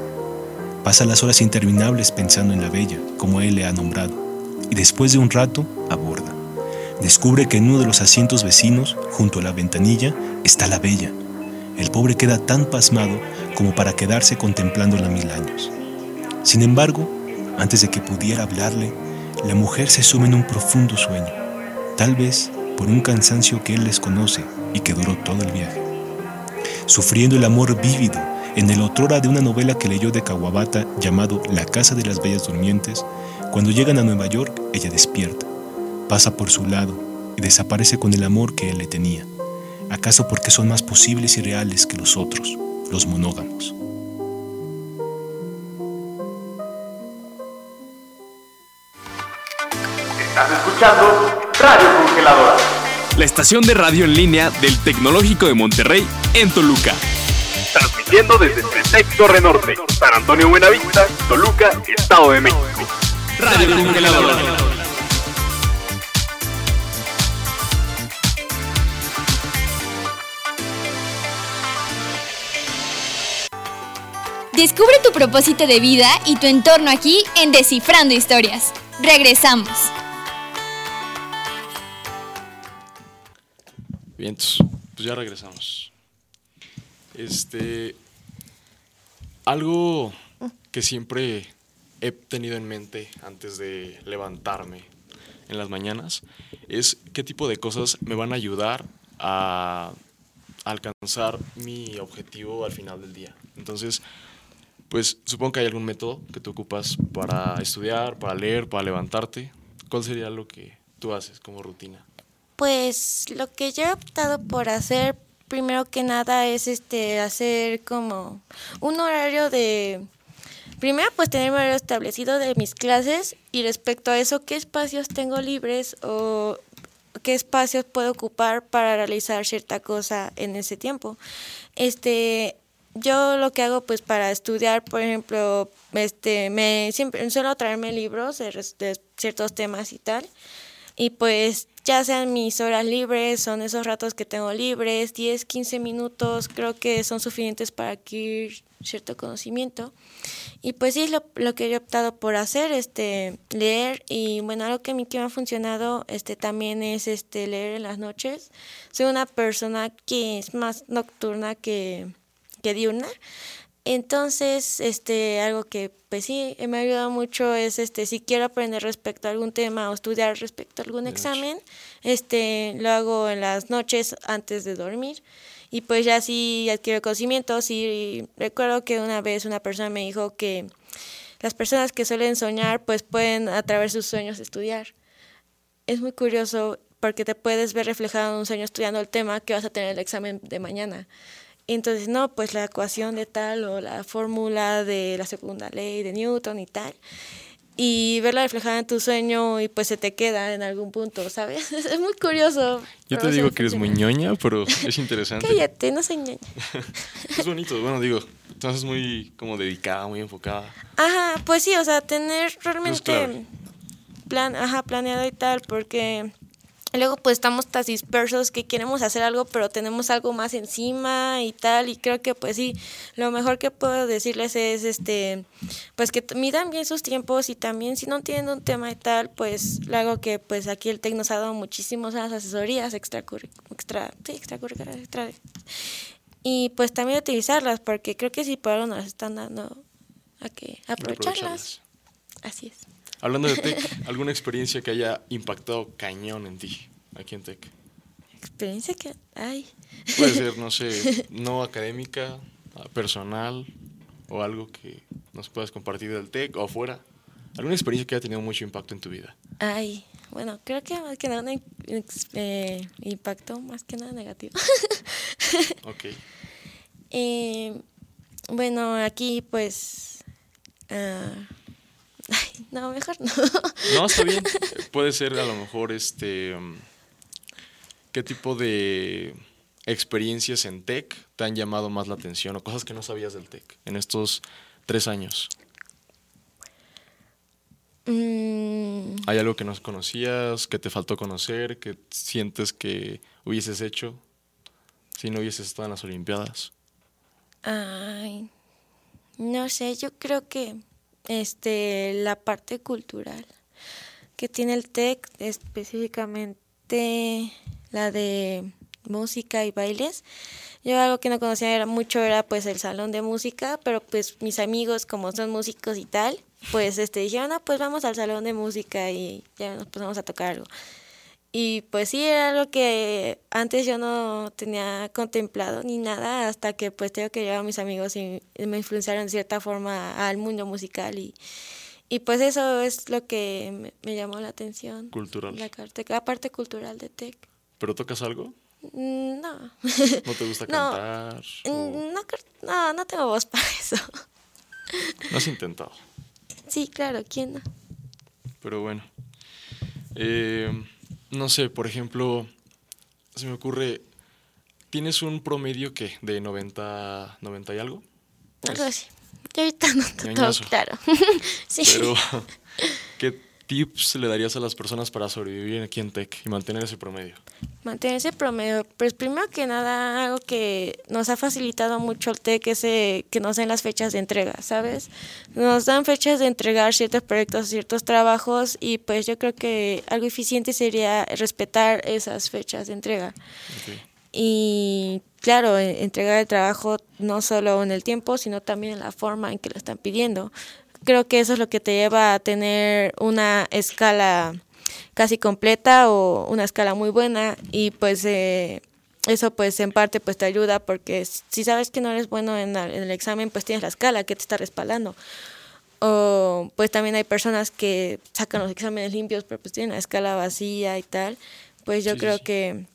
Pasa las horas interminables pensando en la bella, como él le ha nombrado, y después de un rato, aborda. Descubre que en uno de los asientos vecinos, junto a la ventanilla, está la bella. El pobre queda tan pasmado como para quedarse contemplándola mil años. Sin embargo, antes de que pudiera hablarle, la mujer se suma en un profundo sueño, tal vez por un cansancio que él desconoce y que duró todo el viaje. Sufriendo el amor vívido en el otrora de una novela que leyó de Kawabata llamado La Casa de las Bellas Durmientes, cuando llegan a Nueva York, ella despierta, pasa por su lado y desaparece con el amor que él le tenía. ¿Acaso porque son más posibles y reales que los otros, los monógamos? Estás escuchando Radio Congeladora. La estación de radio en línea del Tecnológico de Monterrey en Toluca. Transmitiendo desde Pretexto Renorte, San Antonio Buenavista, Toluca, Estado de México. Radio Congeladora. Descubre tu propósito de vida y tu entorno aquí en Descifrando Historias. Regresamos. Bien, pues ya regresamos. Este. Algo que siempre he tenido en mente antes de levantarme en las mañanas es qué tipo de cosas me van a ayudar a alcanzar mi objetivo al final del día. Entonces, pues supongo que hay algún método que tú ocupas para estudiar, para leer, para levantarte. ¿Cuál sería lo que tú haces como rutina? Pues lo que yo he optado por hacer primero que nada es este hacer como un horario de primero pues tener un horario establecido de mis clases y respecto a eso qué espacios tengo libres o qué espacios puedo ocupar para realizar cierta cosa en ese tiempo. Este yo lo que hago pues para estudiar, por ejemplo, este me siempre suelo traerme libros de, de ciertos temas y tal. Y pues ya sean mis horas libres, son esos ratos que tengo libres, 10, 15 minutos, creo que son suficientes para adquirir cierto conocimiento. Y pues sí, es lo, lo, que he optado por hacer, este, leer. Y bueno, algo que a mí que me ha funcionado este, también es este, leer en las noches. Soy una persona que es más nocturna que, que diurna. Entonces, este, algo que pues sí me ha ayudado mucho es este, si quiero aprender respecto a algún tema o estudiar respecto a algún examen, este, lo hago en las noches antes de dormir y pues ya sí adquiero conocimientos y recuerdo que una vez una persona me dijo que las personas que suelen soñar pues pueden a través de sus sueños estudiar. Es muy curioso porque te puedes ver reflejado en un sueño estudiando el tema que vas a tener el examen de mañana. Entonces, no, pues la ecuación de tal o la fórmula de la segunda ley de Newton y tal. Y verla reflejada en tu sueño y pues se te queda en algún punto, ¿sabes? <laughs> Es muy curioso. Yo te digo que eres muy ñoña, pero es interesante. Cállate, no soy ñoña. <laughs> es bonito, bueno, digo, entonces muy como dedicada, muy enfocada. Ajá, pues sí, o sea, tener realmente plan, ajá, planeado y tal, porque Luego pues estamos tan dispersos que queremos hacer algo pero tenemos algo más encima y tal y creo que pues sí, lo mejor que puedo decirles es este pues que midan bien sus tiempos y también si no tienen un tema y tal pues luego que pues aquí el TEC nos ha dado muchísimas asesorías extra, extra, sí, extracurriculares extra, y pues también utilizarlas porque creo que si por algo nos están dando a que aprovecharlas. Así es. Hablando de Tech, <laughs> ¿alguna experiencia que haya impactado cañón en ti aquí en Tech? Experiencia que hay. Puede ser, no sé, <laughs> no académica, personal o algo que nos puedas compartir del Tech o afuera. ¿Alguna experiencia que haya tenido mucho impacto en tu vida? Ay, bueno, creo que más que nada un eh, impacto más que nada negativo. <laughs> ok. Eh, bueno, aquí pues... Uh, no, mejor no. No, está bien. <laughs> Puede ser a lo mejor este. ¿Qué tipo de experiencias en tech te han llamado más la atención o cosas que no sabías del tech en estos tres años? Mm. ¿Hay algo que no conocías, que te faltó conocer, que sientes que hubieses hecho si no hubieses estado en las Olimpiadas? Ay, no sé, yo creo que este, la parte cultural que tiene el TEC, específicamente la de música y bailes. Yo algo que no conocía era mucho era pues el salón de música, pero pues mis amigos como son músicos y tal, pues este dijeron, ah, pues vamos al salón de música y ya nos pusimos a tocar algo. Y pues sí, era algo que antes yo no tenía contemplado ni nada, hasta que pues tengo que llevar a mis amigos y me influenciaron de cierta forma al mundo musical y, y pues eso es lo que me, llamó la atención. Cultural. La, la, parte cultural de Tech. ¿Pero tocas algo? Mm, no. ¿No te gusta <laughs> cantar? Mm, no, no, no tengo voz <laughs> para eso. ¿No has intentado? Sí, claro, ¿quién no? Pero bueno. Eh, no sé, por ejemplo, se me ocurre, ¿tienes un promedio que de 90, 90 y algo? Algo así. Yo ahorita no todo claro. <laughs> sí. Pero, ¿qué <laughs> tips le darías a las personas para sobrevivir aquí en Tech y mantener ese promedio? Mantener ese promedio. Pues primero que nada, algo que nos ha facilitado mucho el TEC es eh, que nos den las fechas de entrega, ¿sabes? Nos dan fechas de entregar ciertos proyectos, ciertos trabajos y pues yo creo que algo eficiente sería respetar esas fechas de entrega. Y claro, entregar el trabajo no solo en el tiempo, sino también en la forma en que lo están pidiendo creo que eso es lo que te lleva a tener una escala casi completa o una escala muy buena y pues eh, eso pues en parte pues te ayuda porque si sabes que no eres bueno en, el examen pues tienes la escala que te está respaldando. O pues también hay personas que sacan los exámenes limpios pero pues tienen la escala vacía y tal. Pues yo creo que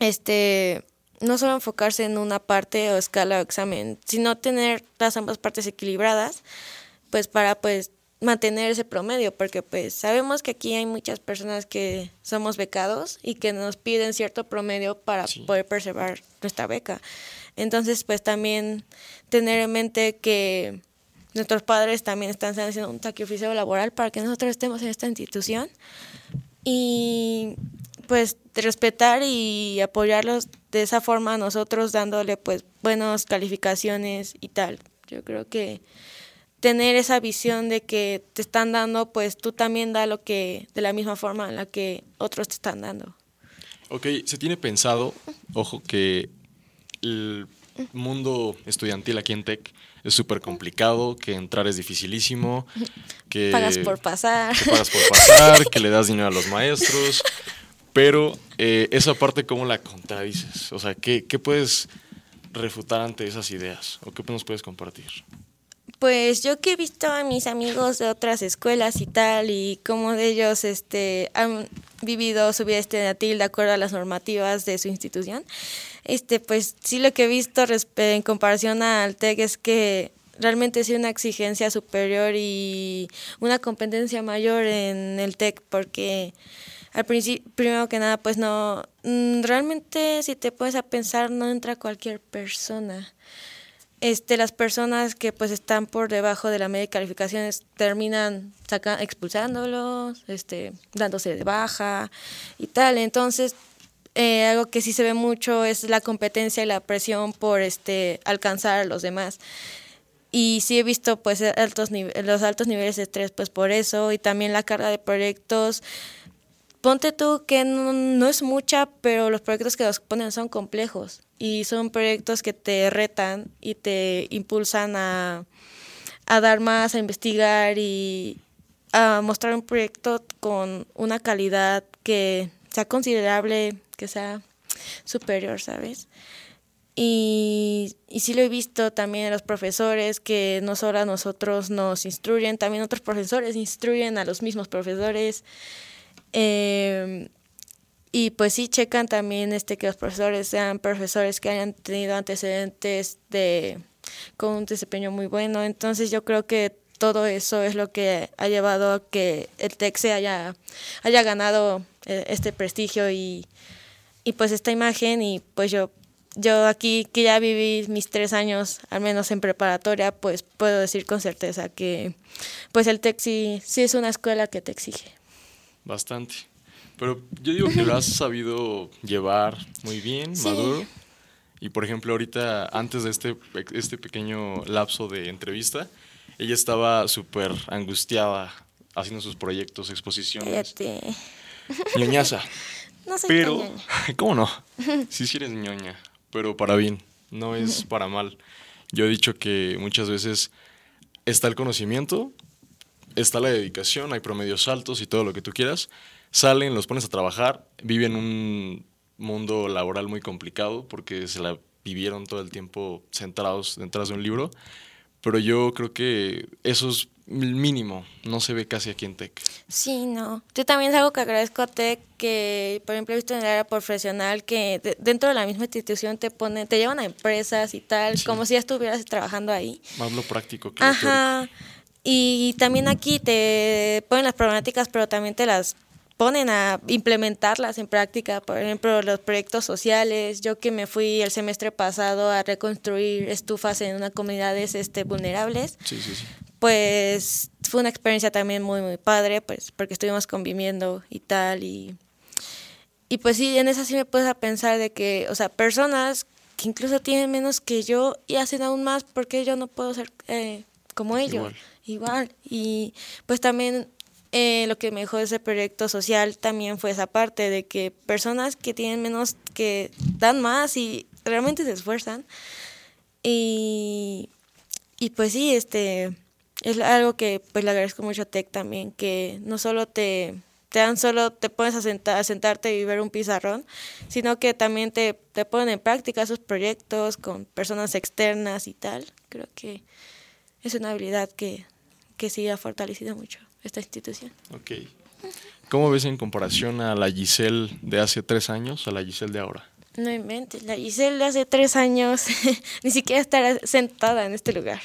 este no solo enfocarse en una parte o escala o examen sino tener las ambas partes equilibradas pues para pues mantener ese promedio, porque pues sabemos que aquí hay muchas personas que somos becados y que nos piden cierto promedio para poder preservar nuestra beca. Entonces, pues también tener en mente que nuestros padres también están haciendo un sacrificio laboral para que nosotros estemos en esta institución y pues respetar y apoyarlos de esa forma nosotros dándole pues buenas calificaciones y tal. Yo creo que tener esa visión de que te están dando, pues tú también da lo que de la misma forma en la que otros te están dando. Ok, se tiene pensado, ojo, que el mundo estudiantil aquí en Tech es súper complicado, que entrar es dificilísimo, que pagas por pasar, que pagas por pasar, que le das dinero a los maestros, pero eh, esa parte cómo la contradices, o sea, ¿qué, ¿qué puedes refutar ante esas ideas o qué nos puedes compartir? Pues yo que he visto a mis amigos de otras escuelas y tal, y cómo de ellos este, han vivido su vida estudiantil de acuerdo a las normativas de su institución, este, pues sí lo que he visto en comparación al TEC es que realmente sí una exigencia superior y una competencia mayor en el TEC, porque al principio, primero que nada, pues no, mm, realmente si te puedes a pensar, no entra cualquier persona este, las personas que pues están por debajo de la media de calificaciones terminan saca, expulsándolos, este, dándose de baja y tal. Entonces, eh, algo que sí se ve mucho es la competencia y la presión por este, alcanzar a los demás. Y sí he visto pues altos los altos niveles de estrés pues por eso y también la carga de proyectos. Ponte tú que no, es mucha, pero los proyectos que nos ponen son complejos y son proyectos que te retan y te impulsan a, a dar más, a investigar y a mostrar un proyecto con una calidad que sea considerable, que sea superior, ¿sabes? Y, y sí lo he visto también a los profesores que no solo a nosotros nos instruyen, también otros profesores instruyen a los mismos profesores. Eh, y pues sí checan también este que los profesores sean profesores que hayan tenido antecedentes de con un desempeño muy bueno. Entonces yo creo que todo eso es lo que ha llevado a que el TEC se haya, haya ganado eh, este prestigio y, y pues esta imagen y pues yo yo aquí que ya viví mis tres años, al menos en preparatoria, pues puedo decir con certeza que pues el TEC sí es una escuela que te exige. Bastante. Pero yo digo que lo has sabido llevar muy bien, maduro. Y por ejemplo, ahorita, antes de este, este pequeño lapso de entrevista, ella estaba súper angustiada haciendo sus proyectos, exposiciones. Cállate. Ñoñaza. <laughs> No soy Pero, ñoña. <laughs> ¿cómo no? <laughs> Sí, sí eres ñoña, pero para bien, no es para mal. Yo he dicho que muchas veces está el conocimiento, está la dedicación, hay promedios altos y todo lo que tú quieras. Salen, los pones a trabajar, viven un mundo laboral muy complicado porque se la vivieron todo el tiempo centrados detrás de un libro. Pero yo creo que eso es el mínimo, no se ve casi aquí en Tech. Sí, no. Yo también es algo que agradezco a TEC, que por ejemplo he visto en el área profesional que de- dentro de la misma institución te ponen, te llevan a empresas y tal, Sí. como si ya estuvieras trabajando ahí. Más lo práctico que lo. Ajá. Y también aquí te ponen las problemáticas, pero también te las ponen a implementarlas en práctica. Por ejemplo, los proyectos sociales. Yo que me fui el semestre pasado a reconstruir estufas en una comunidades este, vulnerables, Sí, sí, sí. pues fue una experiencia también muy, muy padre, pues porque estuvimos conviviendo y tal. Y, y pues sí, en esa sí me puedes a pensar de que, o sea, personas que incluso tienen menos que yo y hacen aún más porque yo no puedo ser eh, como ellos. Igual. Y pues también eh, lo que me dejó ese proyecto social también fue esa parte de que personas que tienen menos, que dan más y realmente se esfuerzan. Y, y pues sí, este es algo que pues le agradezco mucho a Tech también, que no solo te, te dan solo, te pones a, sentar, a sentarte y ver un pizarrón, sino que también te, te ponen en práctica esos proyectos con personas externas y tal. Creo que es una habilidad que, que sí ha fortalecido mucho esta institución. Ok. ¿Cómo ves en comparación a la Giselle de hace tres años a la Giselle de ahora? No inventes, la Giselle de hace tres años <laughs> ni siquiera estará sentada en este lugar.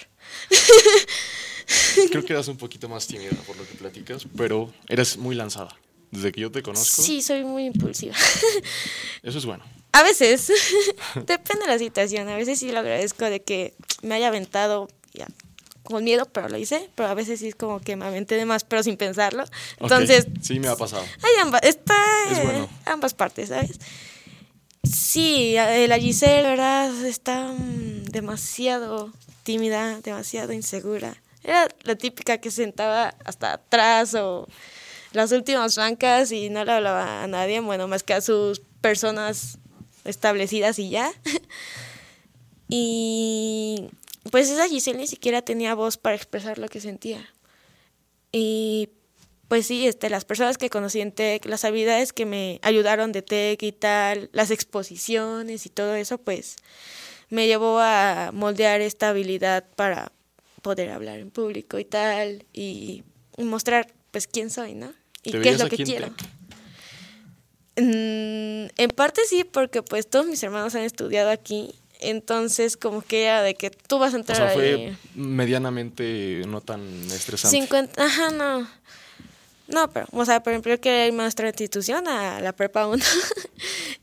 Creo que eras un poquito más tímida por lo que platicas, pero eres muy lanzada. Desde que yo te conozco, Sí, soy muy impulsiva. <laughs> eso es bueno. A veces, <laughs> depende de la situación. A veces sí lo agradezco de que me haya aventado ya, con miedo, pero lo hice. Pero a veces sí es como que me aventé de más, pero sin pensarlo. Entonces, Sí, me ha pasado. hay ambas, está Es bueno. ambas partes, ¿sabes? Sí, eh, la Giselle, ¿verdad? Está mm, demasiado tímida, demasiado insegura. Era la típica que se sentaba hasta atrás o las últimas bancas y no le hablaba a nadie, bueno, más que a sus personas establecidas y ya. <laughs> y pues esa Giselle ni siquiera tenía voz para expresar lo que sentía. Y pues sí, este, las personas que conocí en TEC, las habilidades que me ayudaron de TEC y tal, las exposiciones y todo eso, pues me llevó a moldear esta habilidad para poder hablar en público y tal, y mostrar pues quién soy, ¿no? Y ¿Te qué es lo que quiero. Mm, en parte sí, porque pues todos mis hermanos han estudiado aquí, entonces como que era de que tú vas a O entrar sea, ahí. fue medianamente no tan estresante. 50, ajá, no. No, pero, o sea, por ejemplo, yo quería irme a nuestra institución, a la prepa 1. <laughs>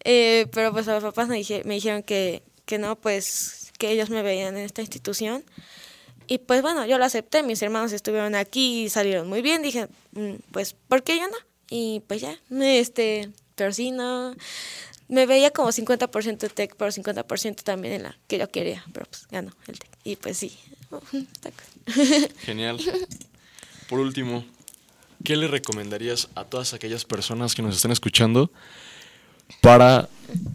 Eh, pero pues a los papás me, dije- me dijeron que, que no, pues que ellos me veían en esta institución. Y pues bueno, yo lo acepté, mis hermanos estuvieron aquí y salieron muy bien, dije, "Mm, pues, ¿por qué yo no? Y pues ya, este, pero sí, no, me veía como 50% tech, pero 50% también en la que yo quería, pero pues ganó el tech. Y pues sí. <laughs> Genial. Por último, ¿qué le recomendarías a todas aquellas personas que nos están escuchando para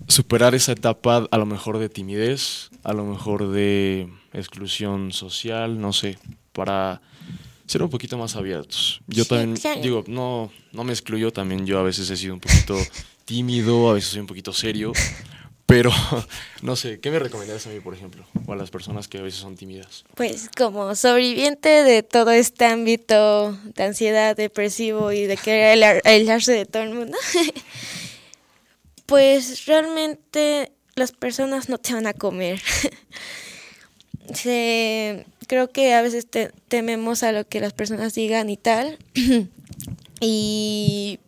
superar esa etapa a lo mejor de timidez, a lo mejor de exclusión social, no sé, para ser un poquito más abiertos? Yo Sí, también claro. digo, no, no me excluyo, también yo a veces he sido un poquito tímido, a veces soy un poquito serio, pero <laughs> no sé, ¿qué me recomendarías a mí, por ejemplo, o a las personas que a veces son tímidas? Pues como sobreviviente de todo este ámbito de ansiedad, depresivo y de querer aislar- aislarse de todo el mundo, <laughs> pues realmente las personas no te van a comer. <laughs> Se- creo que a veces te- tememos a lo que las personas digan y tal. <clears throat> y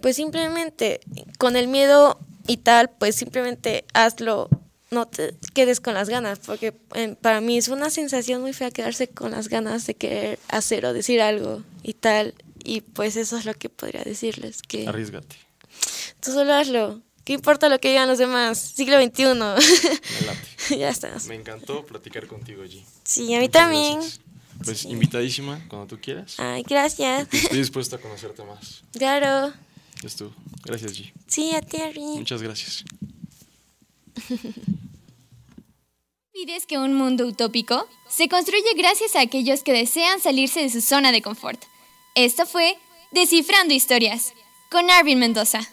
pues simplemente con el miedo y tal, pues simplemente hazlo, no te quedes con las ganas, porque eh, para mí es una sensación muy fea quedarse con las ganas de querer hacer o decir algo y tal, y pues eso es lo que podría decirles, que Arriesgate. tú solo hazlo, ¿qué importa lo que digan los demás? Siglo XXI, Me late. <laughs> ya estás. Me encantó platicar contigo, G. Sí, a mí Muchas también. gracias. Pues invitadísima cuando tú quieras. Ay, gracias. Estoy dispuesto a conocerte más. Claro. Es tú. Gracias, G. Sí, a ti, Ari. Muchas gracias. <laughs> olvides que un mundo utópico se construye gracias a aquellos que desean salirse de su zona de confort. Esto fue Descifrando Historias con Arvin Mendoza.